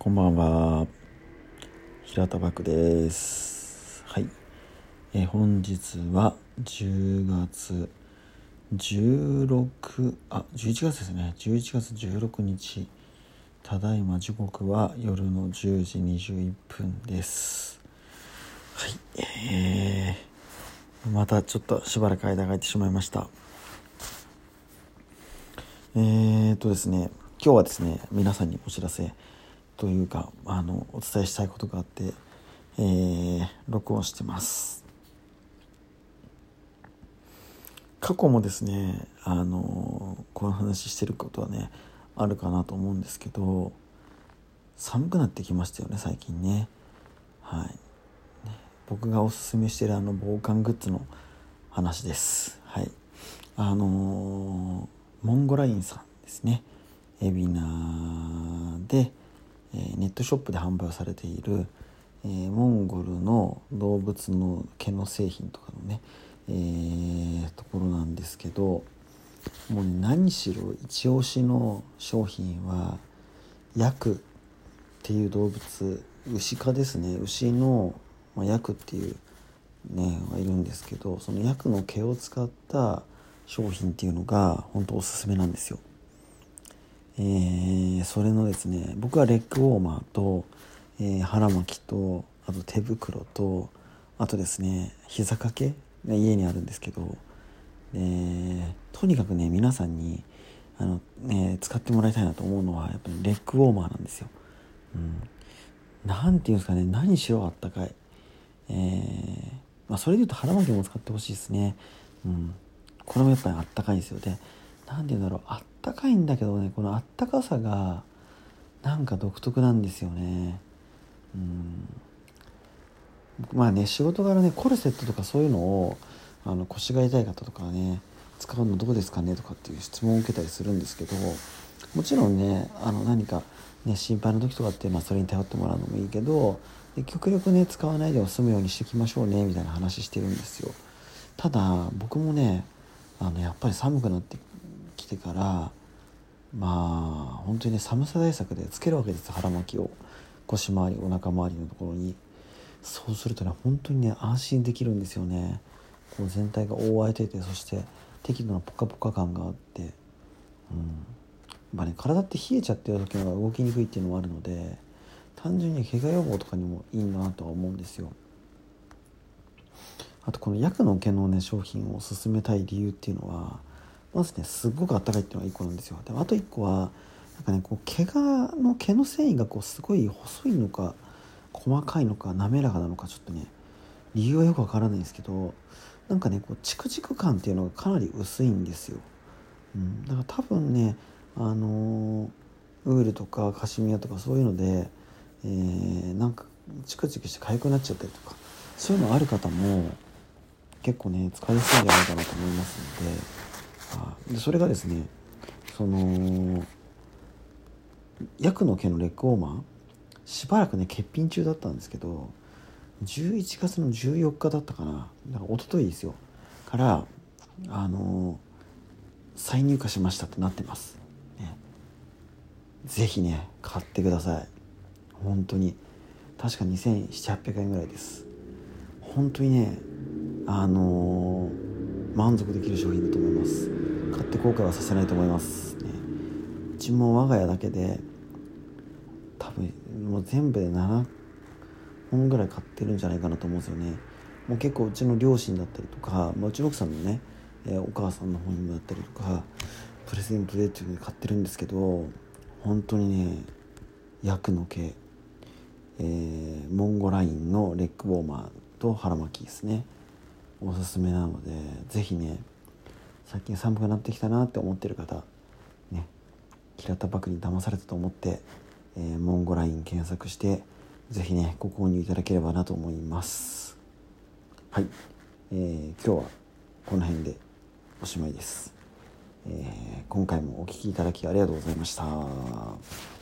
こんばんは。平田漠です。はい。え、本日は10月16、あ、11月ですね。11月16日。ただいま時刻は夜の10時21分です。はい。えー、またちょっとしばらく間が空いてしまいました。えー、っとですね、今日はですね、皆さんにお知らせ、というかあのお伝えしたいことがあって、えー、録音してます。過去もですねあのこの話してることはねあるかなと思うんですけど寒くなってきましたよね最近ね。はい。ね僕がおすすめしてるあの防寒グッズの話です。はい。あのモンゴラインさんですね。海老名でえネットショップで販売されている、え、モンゴルの動物の毛の製品とかのね、えー、ところなんですけどもう、ね、何しろ一押しの商品はヤクっていう動物牛科ですね牛の、まあ、ヤクっていうねはいるんですけどそのヤクの毛を使った商品っていうのが本当おすすめなんですよ。えー、それのですね僕はレッグウォーマーと、えー、腹巻きとあと手袋とあとですね膝掛けが家にあるんですけど、えー、とにかくね皆さんにあの、ね、使ってもらいたいなと思うのはやっぱりレッグウォーマーなんですよ。うん、なんていうんですかね何しろあったかい。えー、まあ、それで言うと腹巻きも使ってほしいですね。うん、これもやっぱりあったかいですよ。で何て言うんだろう。あったかいんだけどね。このあったかさがなんか独特なんですよね。うん。まあね仕事柄ねコルセットとかそういうのをあの腰が痛い方とかね使うのどうですかね？とかっていう質問を受けたりするんですけどもちろんねあの何か、ね、心配な時とかって、まあ、それに頼ってもらうのもいいけど極力ね使わないで済むようにしていきましょうねみたいな話してるんですよ。ただ僕もねあのやっぱり寒くなっててからまあ本当にね寒さ対策でつけるわけです腹巻きを。腰回りお腹周りのところに。そうするとね本当にね安心できるんですよね。こう全体が覆われててそして適度なポカポカ感があって。うん。まあね体って冷えちゃってる時の方が動きにくいっていうのもあるので単純に怪我予防とかにもいいなとは思うんですよ。あとこの薬の毛のね商品を勧めたい理由っていうのはまずねすっごくあったかいっていうのが1個なんですよ。であと1個はなんかねこう毛がの毛の繊維がこうすごい細いのか細かいのか滑らかなのかちょっとね理由はよくわからないんですけどなんかねこうチクチク感っていうのがかなり薄いんですよ、うん、だから多分ねあの、ウールとかカシミヤとかそういうので、えー、なんかチクチクして痒くなっちゃったりとかそういうのある方も結構ね使いやすいんじゃないかなと思いますのででそれがですねその薬の毛のレッグウォーマーしばらくね欠品中だったんですけど11月の14日だったかなだから一昨日ですよ。からあの再入荷しましたってなってます、ね、ぜひね買ってください。本当に。確か2700800円ぐらいです。本当にねあのー、満足できる商品だと思います。買って後悔はさせないと思いますね。うちも我が家だけで多分もう全部で7本ぐらい買ってるんじゃないかなと思うんですよね。もう結構うちの両親だったりとか、まあ、うちの奥さんのね、えー、お母さんの方にもだったりとかプレゼントでっていうで買ってるんですけど本当にね薬の毛、えー、モンゴラインのレッグウォーマーと腹巻きですね。おすすめなので是非ね最近寒くなってきたなって思ってる方ね平田バクに騙されたと思って、えー、モンゴライン検索して是非ねご購入いただければなと思います。はい、えー、今日はこの辺でおしまいです、えー、今回もお聴きいただきありがとうございました。